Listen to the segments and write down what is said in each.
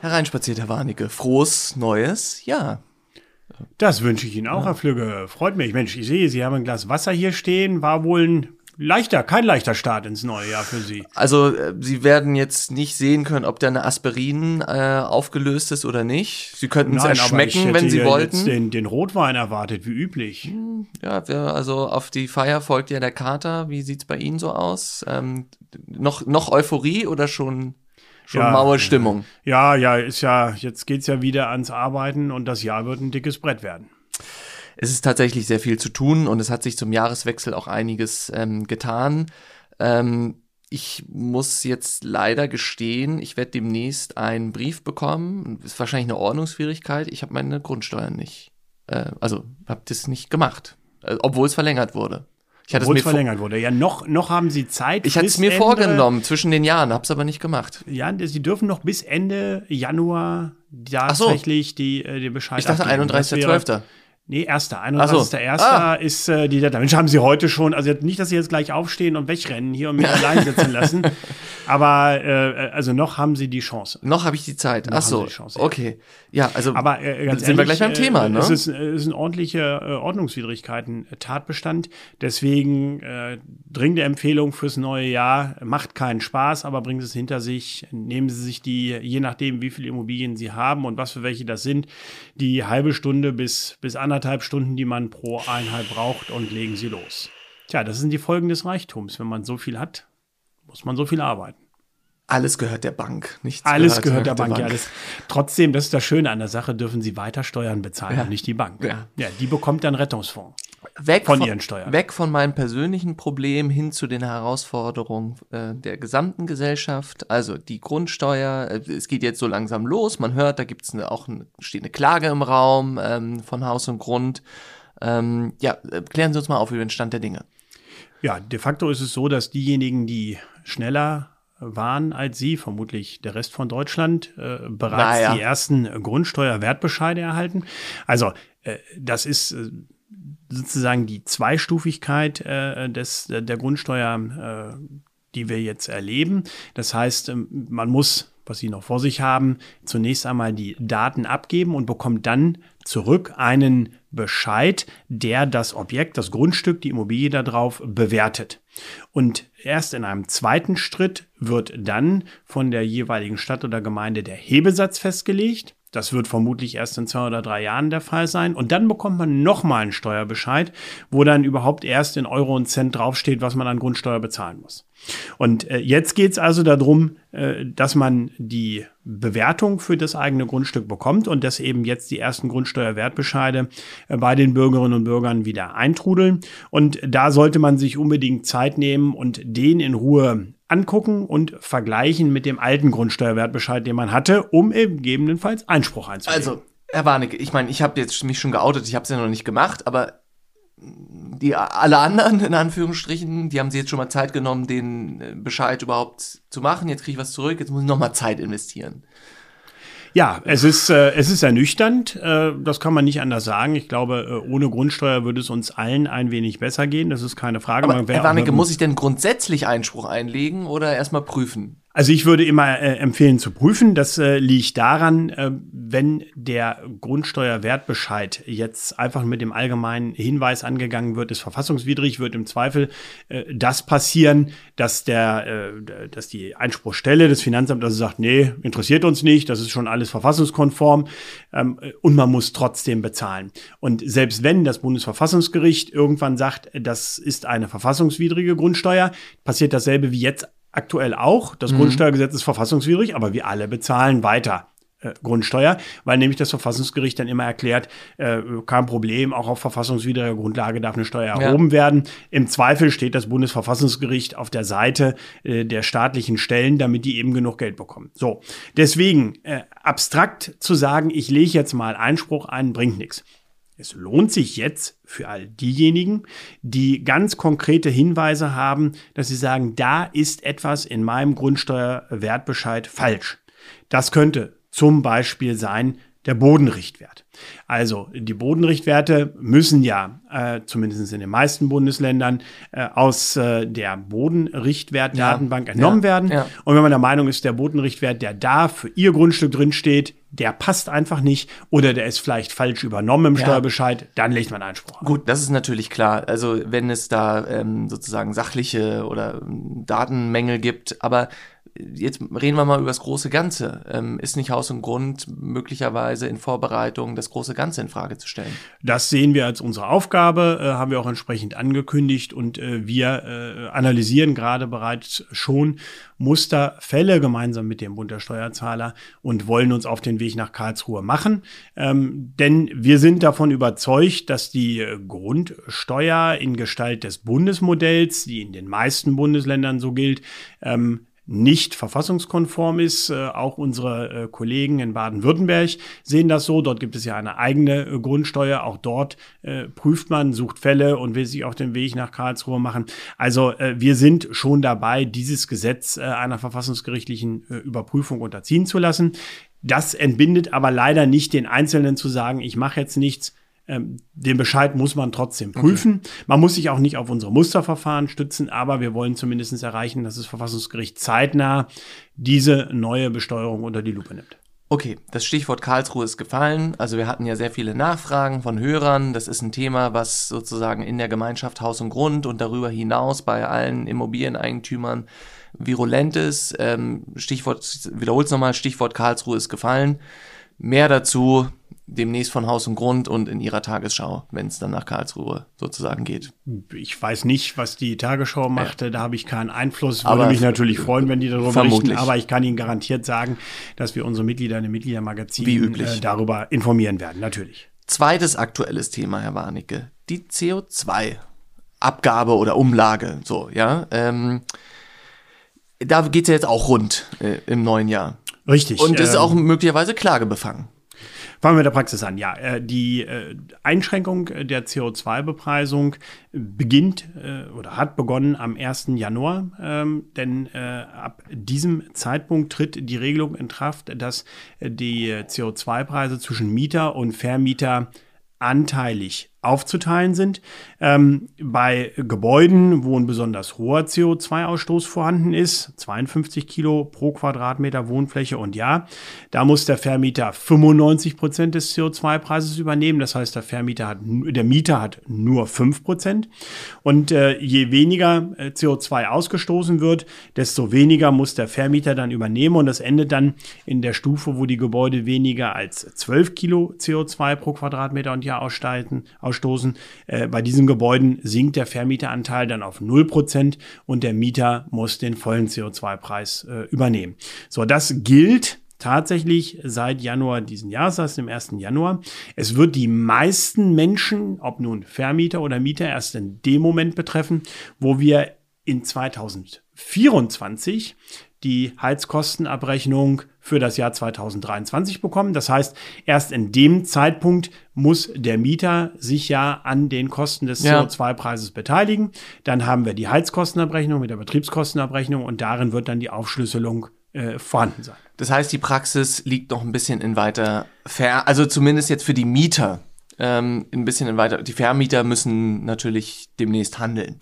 hereinspaziert, Herr Warnecke. Frohes neues Jahr. Das wünsche ich Ihnen auch, Herr Flügge. Freut mich. Mensch, ich sehe, Sie haben ein Glas Wasser hier stehen. War wohl ein leichter, kein leichter Start ins neue Jahr für Sie. Also äh, Sie werden jetzt nicht sehen können, ob da eine Aspirin äh, aufgelöst ist oder nicht. Sie könnten es erschmecken, wenn Sie ja wollten. Jetzt den, den Rotwein erwartet, wie üblich. Ja, wir, also auf die Feier folgt ja der Kater. Wie sieht's bei Ihnen so aus? Ähm, noch, noch Euphorie oder schon, schon Ja, maue Stimmung? Ja, ja, ist ja, jetzt geht's ja wieder ans Arbeiten und das Jahr wird ein dickes Brett werden. Es ist tatsächlich sehr viel zu tun und es hat sich zum Jahreswechsel auch einiges ähm, getan. Ähm, ich muss jetzt leider gestehen, ich werde demnächst einen Brief bekommen. Ist wahrscheinlich eine Ordnungsschwierigkeit. Ich habe meine Grundsteuern nicht, äh, also habe das nicht gemacht, äh, obwohl es verlängert wurde. Ich hatte es Obwohl mir, es vor- verlängert wurde. Ja, noch, noch haben Sie Zeit. ich hatte es mir Ende- vorgenommen zwischen den Jahren, habe es aber nicht gemacht. Ja, Sie dürfen noch bis Ende Januar so. tatsächlich die, äh, den Bescheid Ich dachte abgeben. Das wäre- 31.12. Nee, erster. Ach so. 31.1. Ah. ist äh, die Deadline. Mensch, haben Sie heute schon, also nicht, dass Sie jetzt gleich aufstehen und wegrennen hier und mich allein sitzen lassen, aber äh, also noch haben Sie die Chance. Noch habe ich die Zeit. Ach haben so, Chance, ja. okay. Ja, also Aber äh, ganz sind wir ehrlich, gleich beim Thema, äh, ne? Es ist, äh, es ist ein ordentlicher äh, Ordnungswidrigkeiten-Tatbestand. Deswegen äh, dringende Empfehlung fürs neue Jahr. Macht keinen Spaß, aber bringen Sie es hinter sich. Nehmen Sie sich die, je nachdem, wie viele Immobilien Sie haben und was für welche das sind, die halbe Stunde bis, bis anderthalb Stunden, die man pro Einheit braucht und legen Sie los. Tja, das sind die Folgen des Reichtums. Wenn man so viel hat, muss man so viel arbeiten. alles gehört der Bank. Nichts Alles gehört der Bank, ja. Das, trotzdem, das ist das Schöne an der Sache, dürfen Sie weiter Steuern bezahlen Ja. und nicht die Bank. Ja. ja, die bekommt dann Rettungsfonds. Weg von ihren Steuern. Weg von meinem persönlichen Problem hin zu den Herausforderungen äh, der gesamten Gesellschaft. Also die Grundsteuer, äh, es geht jetzt so langsam los. Man hört, da gibt es eine, auch eine, steht eine Klage im Raum ähm, von Haus und Grund. Ähm, ja, äh, klären Sie uns mal auf über den Stand der Dinge. Ja, de facto ist es so, dass diejenigen, die schneller waren als Sie, vermutlich der Rest von Deutschland, äh, bereits Naja. die ersten Grundsteuerwertbescheide erhalten. Also äh, das ist äh, sozusagen die Zweistufigkeit äh, des, der Grundsteuer, äh, die wir jetzt erleben. Das heißt, ähm, man muss, was Sie noch vor sich haben, zunächst einmal die Daten abgeben und bekommt dann zurück einen Bescheid, der das Objekt, das Grundstück, die Immobilie darauf bewertet. Und erst in einem zweiten Schritt wird dann von der jeweiligen Stadt oder Gemeinde der Hebesatz festgelegt. Das wird vermutlich erst in zwei oder drei Jahren der Fall sein. Und dann bekommt man nochmal einen Steuerbescheid, wo dann überhaupt erst in Euro und Cent draufsteht, was man an Grundsteuer bezahlen muss. Und äh, jetzt geht es also darum, äh, dass man die Bewertung für das eigene Grundstück bekommt und dass eben jetzt die ersten Grundsteuerwertbescheide äh, bei den Bürgerinnen und Bürgern wieder eintrudeln. Und da sollte man sich unbedingt Zeit nehmen und den in Ruhe angucken und vergleichen mit dem alten Grundsteuerwertbescheid, den man hatte, um eben gegebenenfalls Einspruch einzulegen. Also, Herr Warnecke, ich meine, ich habe jetzt mich schon geoutet, ich habe es ja noch nicht gemacht, aber die alle anderen, in Anführungsstrichen, die haben sich jetzt schon mal Zeit genommen, den äh, Bescheid überhaupt zu machen. Jetzt kriege ich was zurück, jetzt muss ich noch mal Zeit investieren. Ja, es ist, äh, es ist ernüchternd, äh, das kann man nicht anders sagen. Ich glaube, äh, ohne Grundsteuer würde es uns allen ein wenig besser gehen, das ist keine Frage. Aber Herr Warnecke, muss ich denn grundsätzlich Einspruch einlegen oder erstmal prüfen? Also ich würde immer äh, empfehlen zu prüfen. Das äh, liegt daran, äh, wenn der Grundsteuerwertbescheid jetzt einfach mit dem allgemeinen Hinweis angegangen wird, ist verfassungswidrig, wird im Zweifel äh, das passieren, dass der, äh, dass die Einspruchstelle des Finanzamts also sagt, nee, interessiert uns nicht, das ist schon alles verfassungskonform ähm, und man muss trotzdem bezahlen. Und selbst wenn das Bundesverfassungsgericht irgendwann sagt, das ist eine verfassungswidrige Grundsteuer, passiert dasselbe wie jetzt aktuell auch. Das Grundsteuergesetz ist verfassungswidrig, aber wir alle bezahlen weiter. äh, Grundsteuer, weil nämlich das Verfassungsgericht dann immer erklärt, äh, kein Problem, auch auf verfassungswidriger Grundlage darf eine Steuer Ja. erhoben werden. Im Zweifel steht das Bundesverfassungsgericht auf der Seite äh, der staatlichen Stellen, damit die eben genug Geld bekommen. So, deswegen äh, abstrakt zu sagen, ich lege jetzt mal Einspruch ein, bringt nichts. Es lohnt sich jetzt für all diejenigen, die ganz konkrete Hinweise haben, dass sie sagen, da ist etwas in meinem Grundsteuerwertbescheid falsch. Das könnte zum Beispiel sein der Bodenrichtwert. Also die Bodenrichtwerte müssen ja, äh, zumindest in den meisten Bundesländern, äh, aus äh, der Bodenrichtwertdatenbank ja. entnommen ja. werden. Ja. Und wenn man der Meinung ist, der Bodenrichtwert, der da für Ihr Grundstück drin steht, der passt einfach nicht oder der ist vielleicht falsch übernommen im ja. Steuerbescheid, dann legt man Einspruch. An. Gut, das ist natürlich klar. Also wenn es da ähm, sozusagen sachliche oder ähm, Datenmängel gibt, aber jetzt reden wir mal über das große Ganze. Ähm, ist nicht Haus und Grund möglicherweise in Vorbereitung, das große Ganze in Frage zu stellen? Das sehen wir als unsere Aufgabe, äh, haben wir auch entsprechend angekündigt und äh, wir äh, analysieren gerade bereits schon Musterfälle gemeinsam mit dem Bund der Steuerzahler und wollen uns auf den Weg nach Karlsruhe machen. Ähm, denn wir sind davon überzeugt, dass die Grundsteuer in Gestalt des Bundesmodells, die in den meisten Bundesländern so gilt, ähm, nicht verfassungskonform ist. Äh, auch unsere äh, Kollegen in Baden-Württemberg sehen das so. Dort gibt es ja eine eigene äh, Grundsteuer. Auch dort prüft man, sucht Fälle und will sich auf den Weg nach Karlsruhe machen. Also wir sind schon dabei, dieses Gesetz einer verfassungsgerichtlichen Überprüfung unterziehen zu lassen. Das entbindet aber leider nicht den Einzelnen zu sagen, ich mache jetzt nichts, ähm, den Bescheid muss man trotzdem prüfen. Okay. Man muss sich auch nicht auf unsere Musterverfahren stützen, aber wir wollen zumindest erreichen, dass das Verfassungsgericht zeitnah diese neue Besteuerung unter die Lupe nimmt. Okay, das Stichwort Karlsruhe ist gefallen. Also wir hatten ja sehr viele Nachfragen von Hörern. Das ist ein Thema, was sozusagen in der Gemeinschaft Haus und Grund und darüber hinaus bei allen Immobilieneigentümern virulent ist. Ähm, Stichwort, wiederhol's nochmal, Stichwort Karlsruhe ist gefallen. Mehr dazu demnächst von Haus und Grund und in ihrer Tagesschau, wenn es dann nach Karlsruhe sozusagen geht. Ich weiß nicht, was die Tagesschau macht, ja. da habe ich keinen Einfluss. Würde aber mich natürlich freuen, wenn die darüber vermutlich. berichten, aber ich kann Ihnen garantiert sagen, dass wir unsere Mitglieder in den Mitgliedermagazinen äh, darüber informieren werden, natürlich. Zweites aktuelles Thema, Herr Warnecke, die CO2-Abgabe oder Umlage, so, ja. Ähm, da geht es ja jetzt auch rund äh, im neuen Jahr. Richtig. Und ist ähm, auch möglicherweise klagebefangen. Fangen wir mit der Praxis an. Ja, äh, die äh, Einschränkung der CO2-Bepreisung beginnt äh, oder hat begonnen am 1. Januar, ähm, denn ab diesem Zeitpunkt tritt die Regelung in Kraft, dass die CO2-Preise zwischen Mieter und Vermieter anteilig aufzuteilen sind. Ähm, bei Gebäuden, wo ein besonders hoher CO2-Ausstoß vorhanden ist, 52 Kilo pro Quadratmeter Wohnfläche und ja, da muss der Vermieter 95 Prozent des CO2-Preises übernehmen. Das heißt, der Vermieter hat, der Mieter hat nur 5 Prozent. Und äh, je weniger äh, CO2 ausgestoßen wird, desto weniger muss der Vermieter dann übernehmen. Und das endet dann in der Stufe, wo die Gebäude weniger als 12 Kilo CO2 pro Quadratmeter und Jahr aussteigen ausstoßen. Äh, bei diesen Gebäuden sinkt der Vermieteranteil dann auf 0% und der Mieter muss den vollen CO2-Preis äh, übernehmen. So, das gilt tatsächlich seit Januar diesen Jahres, das heißt im 1. Januar. Es wird die meisten Menschen, ob nun Vermieter oder Mieter, erst in dem Moment betreffen, wo wir in 2024 die Heizkostenabrechnung für das Jahr 2023 bekommen. Das heißt, erst in dem Zeitpunkt muss der Mieter sich ja an den Kosten des ja. CO2-Preises beteiligen. Dann haben wir die Heizkostenabrechnung mit der Betriebskostenabrechnung und darin wird dann die Aufschlüsselung äh, vorhanden sein. Das heißt, die Praxis liegt noch ein bisschen in weiter Ver, also zumindest jetzt für die Mieter ähm, ein bisschen weiter. Die Vermieter müssen natürlich demnächst handeln.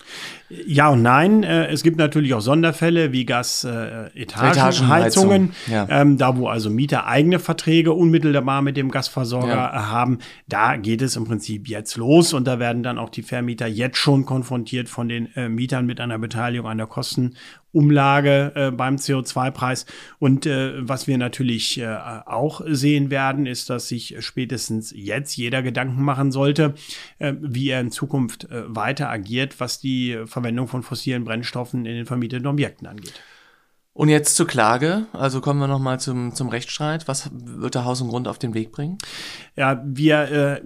Ja und nein. Äh, es gibt natürlich auch Sonderfälle wie Gas-Etagenheizungen, äh, ja. ähm, da wo also Mieter eigene Verträge unmittelbar mit dem Gasversorger ja. haben. Da geht es im Prinzip jetzt los und da werden dann auch die Vermieter jetzt schon konfrontiert von den äh, Mietern mit einer Beteiligung an der Kosten Umlage äh, beim CO2-Preis. Und äh, was wir natürlich äh, auch sehen werden, ist, dass sich spätestens jetzt jeder Gedanken machen sollte, äh, wie er in Zukunft äh, weiter agiert, was die Verwendung von fossilen Brennstoffen in den vermieteten Objekten angeht. Und jetzt zur Klage. Also kommen wir nochmal zum, zum Rechtsstreit. Was wird der Haus und Grund auf den Weg bringen? Ja, wir äh,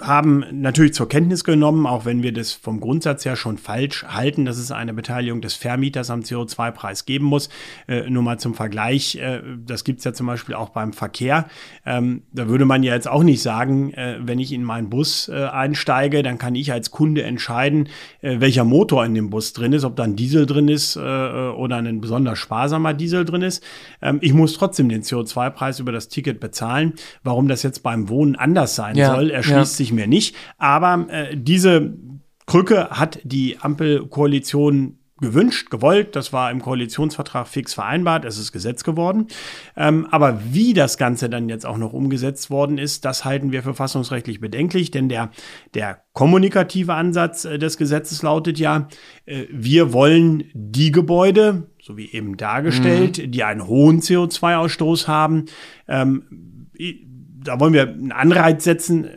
haben natürlich zur Kenntnis genommen, auch wenn wir das vom Grundsatz her schon falsch halten, dass es eine Beteiligung des Vermieters am CO2-Preis geben muss. Äh, nur mal zum Vergleich, äh, das gibt's ja zum Beispiel auch beim Verkehr. Ähm, da würde man ja jetzt auch nicht sagen, äh, wenn ich in meinen Bus äh, einsteige, dann kann ich als Kunde entscheiden, äh, welcher Motor in dem Bus drin ist, ob da ein Diesel drin ist äh, oder ein besonders sparsamer Diesel drin ist. Ähm, ich muss trotzdem den CO2-Preis über das Ticket bezahlen. Warum das jetzt beim Wohnen anders sein ja, soll, erschließt ja sich mir nicht. Aber äh, diese Krücke hat die Ampelkoalition gewünscht, gewollt. Das war im Koalitionsvertrag fix vereinbart. Es ist Gesetz geworden. Ähm, aber wie das Ganze dann jetzt auch noch umgesetzt worden ist, das halten wir für fassungsrechtlich bedenklich, denn der, der kommunikative Ansatz äh, des Gesetzes lautet ja, äh, wir wollen die Gebäude, so wie eben dargestellt, mhm. die einen hohen CO2-Ausstoß haben, ähm, da wollen wir einen Anreiz setzen,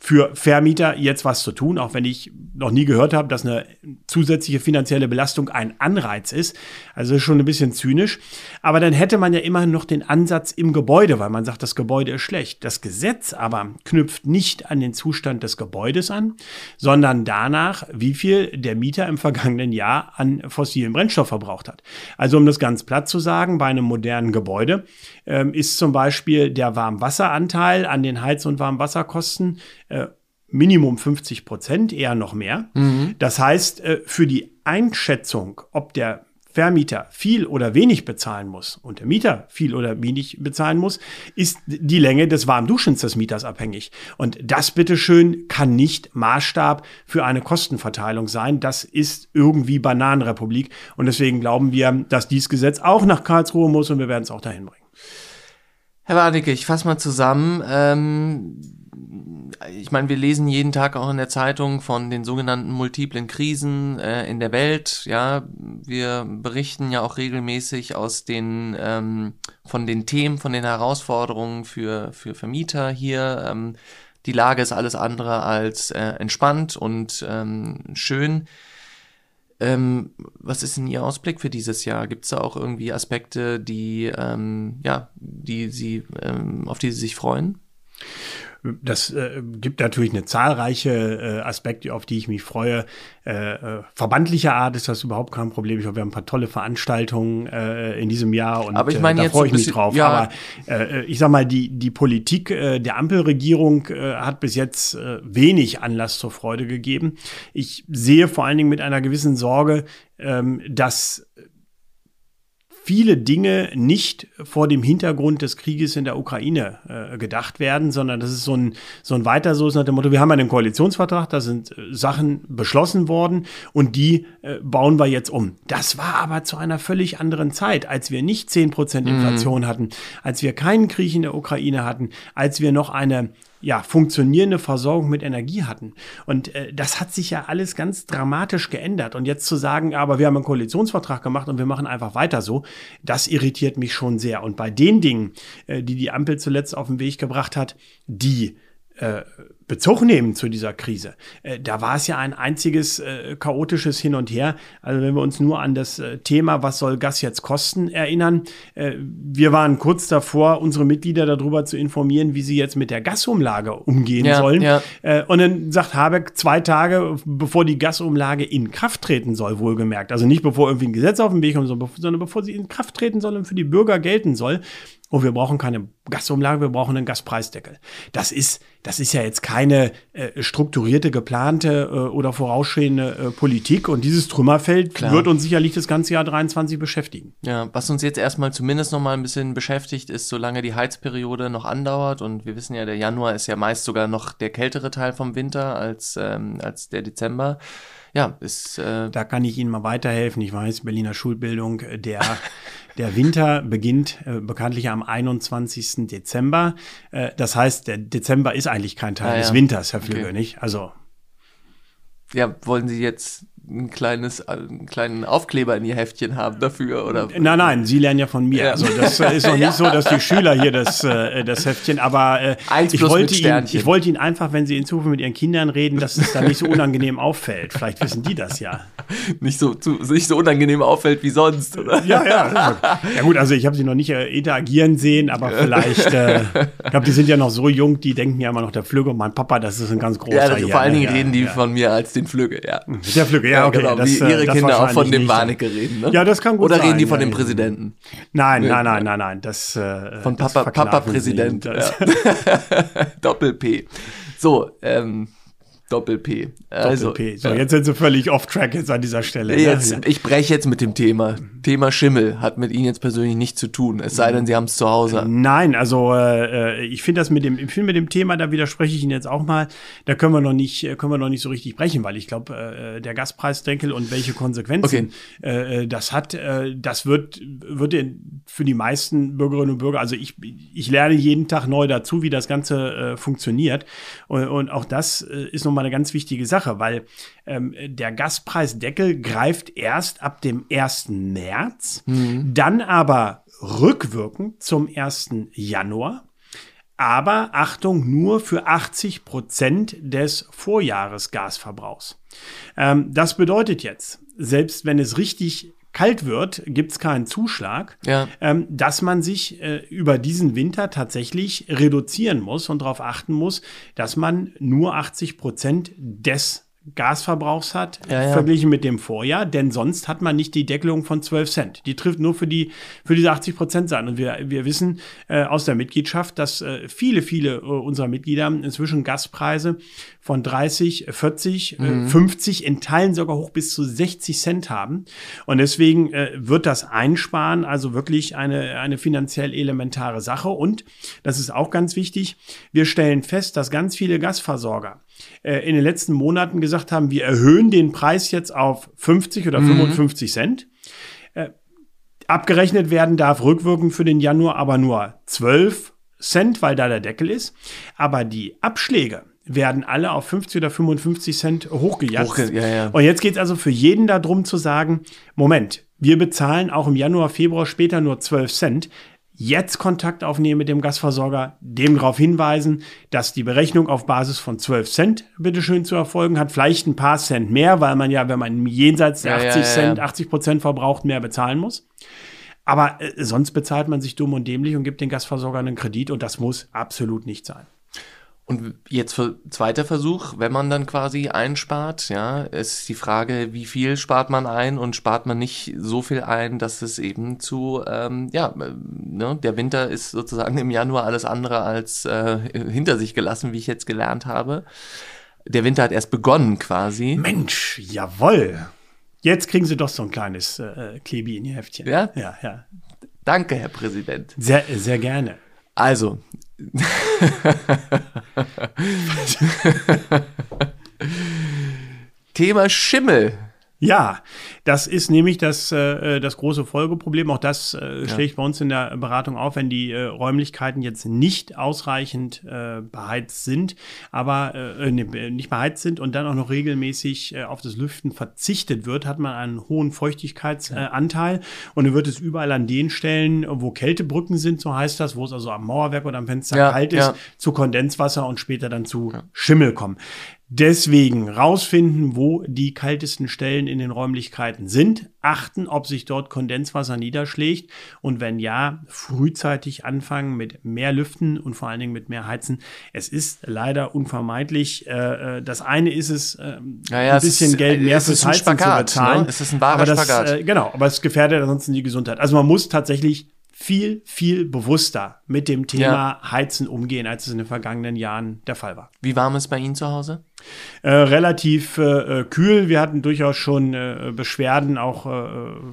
für Vermieter jetzt was zu tun, auch wenn ich noch nie gehört habe, dass eine zusätzliche finanzielle Belastung ein Anreiz ist. Also ist schon ein bisschen zynisch. Aber dann hätte man ja immerhin noch den Ansatz im Gebäude, weil man sagt, das Gebäude ist schlecht. Das Gesetz aber knüpft nicht an den Zustand des Gebäudes an, sondern danach, wie viel der Mieter im vergangenen Jahr an fossilen Brennstoff verbraucht hat. Also um das ganz platt zu sagen, bei einem modernen Gebäude ähm, ist zum Beispiel der Warmwasseranteil an den Heiz- und Warmwasserkosten äh, Minimum 50 Prozent, eher noch mehr. Mhm. Das heißt, äh, für die Einschätzung, ob der Vermieter viel oder wenig bezahlen muss und der Mieter viel oder wenig bezahlen muss, ist die Länge des Warmduschens des Mieters abhängig. Und das bitteschön kann nicht Maßstab für eine Kostenverteilung sein. Das ist irgendwie Bananenrepublik. Und deswegen glauben wir, dass dieses Gesetz auch nach Karlsruhe muss und wir werden es auch dahin bringen. Herr Warnecke, ich fasse mal zusammen. Ähm ich meine, wir lesen jeden Tag auch in der Zeitung von den sogenannten multiplen Krisen äh, in der Welt. Ja, wir berichten ja auch regelmäßig aus den ähm, von den Themen, von den Herausforderungen für für Vermieter hier. Ähm, die Lage ist alles andere als äh, entspannt und ähm, schön. Ähm, was ist denn Ihr Ausblick für dieses Jahr? Gibt es da auch irgendwie Aspekte, die ähm, ja, die Sie ähm, auf die Sie sich freuen? Das äh, gibt natürlich eine zahlreiche äh, Aspekte, auf die ich mich freue. Äh, äh, verbandlicher Art ist das überhaupt kein Problem. Ich glaube, wir haben ein paar tolle Veranstaltungen äh, in diesem Jahr und Aber ich äh, da freue ich mich drauf. Ja. Aber äh, ich sag mal, die, die Politik äh, der Ampelregierung äh, hat bis jetzt äh, wenig Anlass zur Freude gegeben. Ich sehe vor allen Dingen mit einer gewissen Sorge, ähm, dass viele Dinge nicht vor dem Hintergrund des Krieges in der Ukraine äh, gedacht werden, sondern das ist so ein, so ein weiter so nach dem Motto, wir haben einen Koalitionsvertrag, da sind äh, Sachen beschlossen worden und die äh, bauen wir jetzt um. Das war aber zu einer völlig anderen Zeit, als wir nicht zehn Prozent mhm. Inflation mhm. hatten, als wir keinen Krieg in der Ukraine hatten, als wir noch eine ja, funktionierende Versorgung mit Energie hatten. Und äh, das hat sich ja alles ganz dramatisch geändert. Und jetzt zu sagen, aber wir haben einen Koalitionsvertrag gemacht und wir machen einfach weiter so, das irritiert mich schon sehr. Und bei den Dingen, äh, die die Ampel zuletzt auf den Weg gebracht hat, die Bezug nehmen zu dieser Krise. Äh, da war es ja ein einziges äh, chaotisches Hin und Her. Also wenn wir uns nur an das äh, Thema, was soll Gas jetzt kosten, erinnern. Äh, wir waren kurz davor, unsere Mitglieder darüber zu informieren, wie sie jetzt mit der Gasumlage umgehen ja, sollen. Ja. Äh, und dann sagt Habeck zwei Tage, bevor die Gasumlage in Kraft treten soll, wohlgemerkt. Also nicht bevor irgendwie ein Gesetz auf den Weg kommt, sondern bevor sie in Kraft treten soll und für die Bürger gelten soll. Oh, wir brauchen keine Gasumlage, wir brauchen einen Gaspreisdeckel. Das ist, das ist ja jetzt keine äh, strukturierte, geplante äh, oder vorausstehende äh, Politik. Und dieses Trümmerfeld Klar. wird uns sicherlich das ganze Jahr 23 beschäftigen. Ja, was uns jetzt erstmal zumindest noch mal ein bisschen beschäftigt, ist, solange die Heizperiode noch andauert. Und wir wissen ja, der Januar ist ja meist sogar noch der kältere Teil vom Winter als, ähm, als der Dezember ja, ist. Äh da kann ich Ihnen mal weiterhelfen. Ich weiß, Berliner Schulbildung, äh, der, der Winter beginnt äh, bekanntlich am 21. Dezember. Äh, das heißt, der Dezember ist eigentlich kein Teil ah, des ja. Winters, Herr Flügge, okay. nicht? Also. Ja, wollen Sie jetzt ein kleines, einen kleinen Aufkleber in ihr Heftchen haben dafür, oder? Nein, nein, Sie lernen ja von mir. Ja. Also das ist noch nicht so, dass die Schüler hier das, äh, das Heftchen, aber äh, ich, wollte ihn, ich wollte Ihnen einfach, wenn Sie in Zukunft mit Ihren Kindern reden, dass es da nicht so unangenehm auffällt. Vielleicht wissen die das ja. Nicht so, zu, nicht so unangenehm auffällt wie sonst, oder? Ja, ja. Ja gut, also ich habe sie noch nicht äh, interagieren sehen, aber vielleicht, äh, ich glaube, die sind ja noch so jung, die denken ja immer noch, der Flügge, mein Papa, das ist ein ganz großer. Ja, also vor allen Dingen ja, reden die ja. von mir als den Flügge, ja. Der Flügge, ja, okay. Genau, das, wie ihre äh, Kinder auch von dem Warnecke reden, ne? Ja, das kann gut Oder sein. reden die von dem Präsidenten? Nein, nein, nein, nein, nein. Das, äh, von Papa, Papa Präsident. Doppel-P. So, ähm, Doppel-P. Also, Doppel-P. So, ja. jetzt sind sie völlig off-track jetzt an dieser Stelle. Ne? Jetzt, ne? Ich breche jetzt mit dem Thema. Thema Schimmel hat mit Ihnen jetzt persönlich nichts zu tun, es sei denn, Sie haben es zu Hause. Nein, also äh, ich finde das mit dem, ich finde mit dem Thema, da widerspreche ich Ihnen jetzt auch mal, da können wir noch nicht, können wir noch nicht so richtig brechen, weil ich glaube, äh, der Gaspreisdeckel und welche Konsequenzen okay. äh, das hat, äh, das wird, wird für die meisten Bürgerinnen und Bürger, also ich, ich lerne jeden Tag neu dazu, wie das Ganze äh, funktioniert. Und, und auch das äh, ist nochmal eine ganz wichtige Sache, weil ähm, der Gaspreisdeckel greift erst ab dem 1. März, mhm. dann aber rückwirkend zum 1. Januar. Aber Achtung, nur für 80 Prozent des Vorjahresgasverbrauchs. Ähm, das bedeutet jetzt, selbst wenn es richtig kalt wird, gibt es keinen Zuschlag, ja. ähm, dass man sich äh, über diesen Winter tatsächlich reduzieren muss und darauf achten muss, dass man nur 80 Prozent des Gasverbrauchs hat, ja, ja. verglichen mit dem Vorjahr, denn sonst hat man nicht die Deckelung von 12 Cent. Die trifft nur für die für diese 80 Prozent sein. Und wir, wir wissen äh, aus der Mitgliedschaft, dass äh, viele, viele äh, unserer Mitglieder inzwischen Gaspreise von 30, 40, äh, mhm. 50, in Teilen sogar hoch bis zu 60 Cent haben. Und deswegen äh, wird das Einsparen also wirklich eine, eine finanziell elementare Sache. Und das ist auch ganz wichtig, wir stellen fest, dass ganz viele Gasversorger äh, in den letzten Monaten gesagt haben, wir erhöhen den Preis jetzt auf 50 oder 55 mhm. Cent. Äh, abgerechnet werden darf rückwirkend für den Januar aber nur 12 Cent, weil da der Deckel ist. Aber die Abschläge werden alle auf 50 oder 55 Cent hochgejagt. Hochge ja, ja. Und jetzt geht es also für jeden darum zu sagen, Moment, wir bezahlen auch im Januar, Februar später nur 12 Cent jetzt Kontakt aufnehmen mit dem Gasversorger, dem darauf hinweisen, dass die Berechnung auf Basis von 12 Cent bitteschön zu erfolgen hat. Vielleicht ein paar Cent mehr, weil man ja, wenn man jenseits der ja, 80 ja, ja, Cent, 80 Prozent verbraucht, mehr bezahlen muss. Aber äh, sonst bezahlt man sich dumm und dämlich und gibt den Gasversorgern einen Kredit und das muss absolut nicht sein. Und jetzt für zweiter Versuch, wenn man dann quasi einspart, ja, ist die Frage, wie viel spart man ein und spart man nicht so viel ein, dass es eben zu, ähm, ja, ne, der Winter ist sozusagen im Januar alles andere als äh, hinter sich gelassen, wie ich jetzt gelernt habe. Der Winter hat erst begonnen quasi. Mensch, jawoll. Jetzt kriegen Sie doch so ein kleines äh, Klebi in Ihr Heftchen. Ja? Ja, ja. Danke, Herr Präsident. Sehr, sehr gerne. Also, Thema Schimmel. Ja, das ist nämlich das, äh, das große Folgeproblem. Auch das äh, schlägt ja. bei uns in der Beratung auf, wenn die äh, Räumlichkeiten jetzt nicht ausreichend äh, beheizt sind, aber äh, ne, nicht beheizt sind und dann auch noch regelmäßig äh, auf das Lüften verzichtet wird, hat man einen hohen Feuchtigkeitsanteil ja. und dann wird es überall an den Stellen, wo Kältebrücken sind, so heißt das, wo es also am Mauerwerk oder am Fenster ja, kalt ist, zu Kondenswasser und später dann zu Schimmel kommen. Deswegen rausfinden, wo die kaltesten Stellen in den Räumlichkeiten sind, achten, ob sich dort Kondenswasser niederschlägt und wenn ja, frühzeitig anfangen mit mehr Lüften und vor allen Dingen mit mehr Heizen. Es ist leider unvermeidlich. Äh, äh das eine ist es, äh, ja, ja, ein bisschen ist, Geld mehr fürs Heizen Spagat, zu bezahlen. Ne? Es ist ein wahrer aber das, Spagat. Äh, genau, aber es gefährdet ansonsten die Gesundheit. Also man muss tatsächlich viel, viel bewusster mit dem Thema ja. Heizen umgehen, als es in den vergangenen Jahren der Fall war. Wie warm ist bei Ihnen zu Hause? Äh, relativ äh, kühl. Wir hatten durchaus schon äh, Beschwerden auch äh,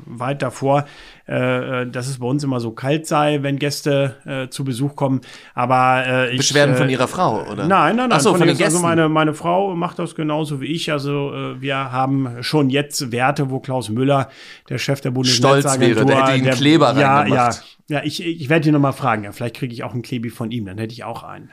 weit davor, äh, äh, dass es bei uns immer so kalt sei, wenn Gäste zu Besuch kommen. Aber ich, Beschwerden von Ihrer Frau, oder? Nein, nein, nein. So, von, von den Also meine, meine Frau macht das genauso wie ich. Also wir haben schon jetzt Werte, wo Klaus Müller, der Chef der Bundesnetzagentur, Stolz wäre, der hätte ihn Kleber ja, ja, ja, ich, ich werde ihn noch mal fragen. Ja, vielleicht kriege ich auch einen Klebi von ihm, dann hätte ich auch einen.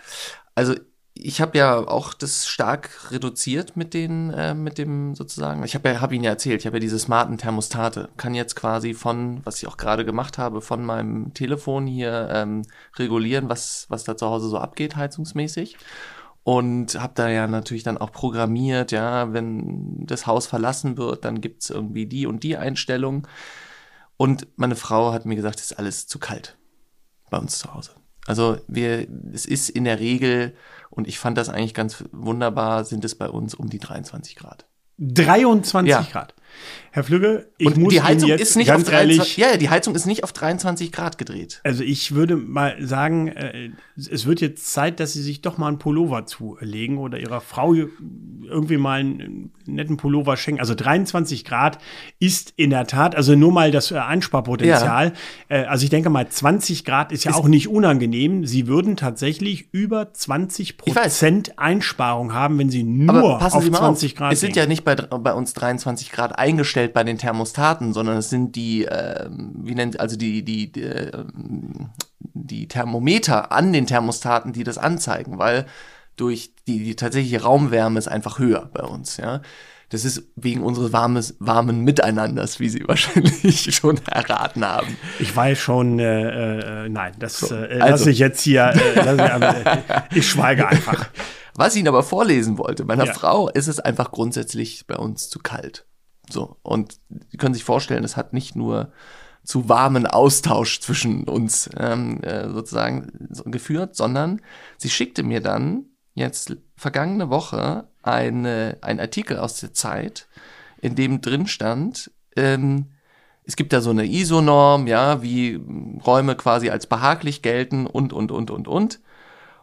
Also ich habe ja auch das stark reduziert mit den, äh, mit dem sozusagen. Ich habe ja, hab Ihnen ja erzählt, ich habe ja diese smarten Thermostate. Kann jetzt quasi von, was ich auch gerade gemacht habe, von meinem Telefon hier ähm, regulieren, was, was da zu Hause so abgeht, heizungsmäßig. Und habe da ja natürlich dann auch programmiert, ja, wenn das Haus verlassen wird, dann gibt's irgendwie die und die Einstellung. Und meine Frau hat mir gesagt, es ist alles zu kalt bei uns zu Hause. Also wir, es ist in der Regel, und ich fand das eigentlich ganz wunderbar, sind es bei uns um die 23 Grad. 23 ja. Grad. Herr Flügge, ich und muss die Heizung Ihnen jetzt ist nicht ganz auf 23, ehrlich, ja, die Heizung ist nicht auf 23 Grad gedreht. also ich würde mal sagen, äh, es wird jetzt Zeit, dass Sie sich doch mal einen Pullover zulegen oder Ihrer Frau irgendwie mal einen netten Pullover schenken. Also 23 Grad ist in der Tat, also nur mal das äh, Einsparpotenzial. Äh, Also ich denke mal, 20 Grad ist ja Ist- auch nicht unangenehm. Sie würden tatsächlich über 20 Ich weiß. Prozent Einsparung haben, wenn Sie nur auf Sie mal 20 auf, Grad es sind ja nicht bei, bei uns 23 Grad eingestellt bei den Thermostaten, sondern es sind die, ähm, wie nennt, also die, die, die, ähm, die Thermometer an den Thermostaten, die das anzeigen, weil durch die, die tatsächliche Raumwärme ist einfach höher bei uns, ja. Das ist wegen unseres warmes, warmen Miteinanders, wie Sie wahrscheinlich schon erraten haben. Ich weiß schon, äh, äh, nein, das So, äh, also. lasse ich jetzt hier, äh, ich, äh, ich schweige einfach. Was ich Ihnen aber vorlesen wollte, meiner Ja. Frau ist es einfach grundsätzlich bei uns zu kalt. So. Und Sie können sich vorstellen, es hat nicht nur zu warmen Austausch zwischen uns ähm, äh, sozusagen so geführt, sondern sie schickte mir dann jetzt vergangene Woche eine, ein Artikel aus der Zeit, in dem drin stand, ähm, es gibt da so eine ISO-Norm, ja, wie Räume quasi als behaglich gelten und, und, und, und, und.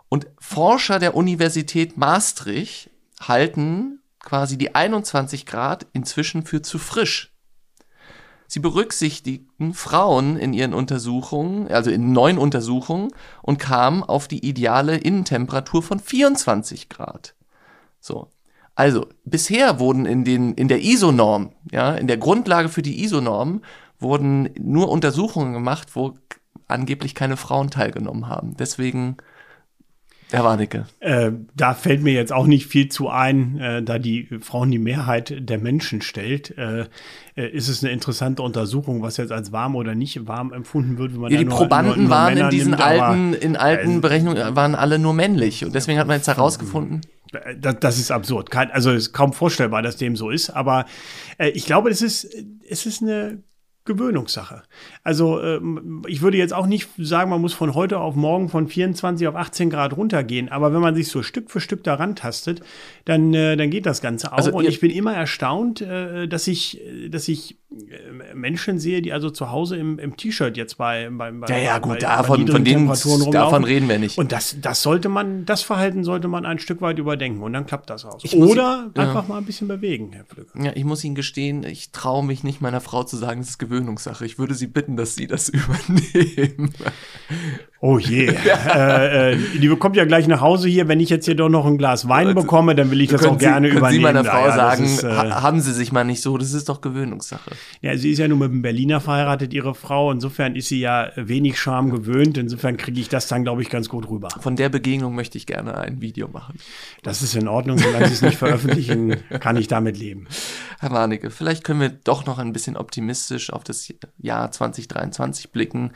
Und Forscher der Universität Maastricht halten quasi die 21 Grad inzwischen für zu frisch. Sie berücksichtigten Frauen in ihren Untersuchungen, also in neun Untersuchungen, und kamen auf die ideale Innentemperatur von 24 Grad. So. Also, bisher wurden in den, in der ISO-Norm, ja, in der Grundlage für die ISO-Norm, wurden nur Untersuchungen gemacht, wo angeblich keine Frauen teilgenommen haben. Deswegen, Herr Warnecke. Äh, da fällt mir jetzt auch nicht viel zu ein, äh, da die Frauen die Mehrheit der Menschen stellt. Äh, äh, ist es eine interessante Untersuchung, was jetzt als warm oder nicht warm empfunden wird, wenn man Ja, die nur, Probanden nur, nur waren Männer in diesen nimmt, alten, in alten äh, Berechnungen waren alle nur männlich. Und deswegen hat man jetzt herausgefunden, Äh, Das, das ist absurd. Kein, also es ist kaum vorstellbar, dass dem so ist. Aber äh, ich glaube, es ist, es ist eine Gewöhnungssache. Also ähm, ich würde jetzt auch nicht sagen, man muss von heute auf morgen von 24 auf 18 Grad runtergehen. Aber wenn man sich so Stück für Stück daran tastet, dann, äh, dann geht das Ganze auch. Also Und ich bin immer erstaunt, äh, dass ich, äh, dass ich Menschen sehe, die also zu Hause im, im T-Shirt jetzt bei, bei, bei ja, ja, bei, gut, davon, niedrigen von denen, Temperaturen davon rumlaufen. reden wir nicht. Und das, das sollte man, das Verhalten sollte man ein Stück weit überdenken und dann klappt das aus. Ich Oder ja. einfach mal ein bisschen bewegen, Herr Flügge. Ja, ich muss Ihnen gestehen, ich traue mich nicht meiner Frau zu sagen, es ist Gewöhnungssache. Ich würde sie bitten, dass sie das übernehmen. Oh je. äh, äh, die kommt ja gleich nach Hause hier. Wenn ich jetzt hier doch noch ein Glas Wein bekomme, dann will ich das können auch gerne sie, können übernehmen. Sie meiner Frau das sagen, ist, äh, ha haben Sie sich mal nicht so, das ist doch Gewöhnungssache. ja, sie ist ja nur mit einem Berliner verheiratet, ihre Frau. Insofern ist sie ja wenig Scham gewöhnt. Insofern kriege ich das dann, glaube ich, ganz gut rüber. Von der Begegnung möchte ich gerne ein Video machen. Das ist in Ordnung. Solange sie es nicht veröffentlichen, kann ich damit leben. Herr Warnecke, vielleicht können wir doch noch ein bisschen optimistisch auf das Jahr 2023 blicken.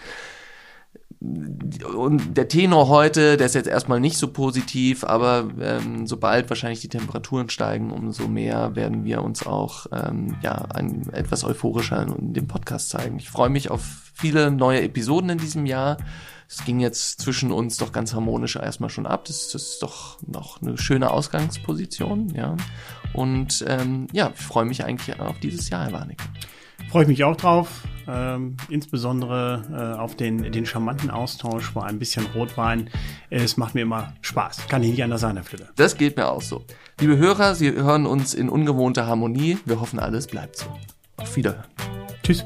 Und der Tenor heute, der ist jetzt erstmal nicht so positiv, aber ähm, sobald wahrscheinlich die Temperaturen steigen, umso mehr werden wir uns auch ähm, ja, ein, etwas euphorischer in dem Podcast zeigen. Ich freue mich auf viele neue Episoden in diesem Jahr. Es ging jetzt zwischen uns doch ganz harmonisch erstmal schon ab. Das, das ist doch noch eine schöne Ausgangsposition, ja. Und ähm, ja, ich freue mich eigentlich auf dieses Jahr, Herr Warnecke. Freue ich mich auch drauf. Ähm, insbesondere äh, auf den, den charmanten Austausch vor ein bisschen Rotwein. Es macht mir immer Spaß. Kann ich nicht anders sagen, Herr Flügge. Das geht mir auch so. Liebe Hörer, Sie hören uns in ungewohnter Harmonie. Wir hoffen, alles bleibt so. Auf Wiederhören. Tschüss.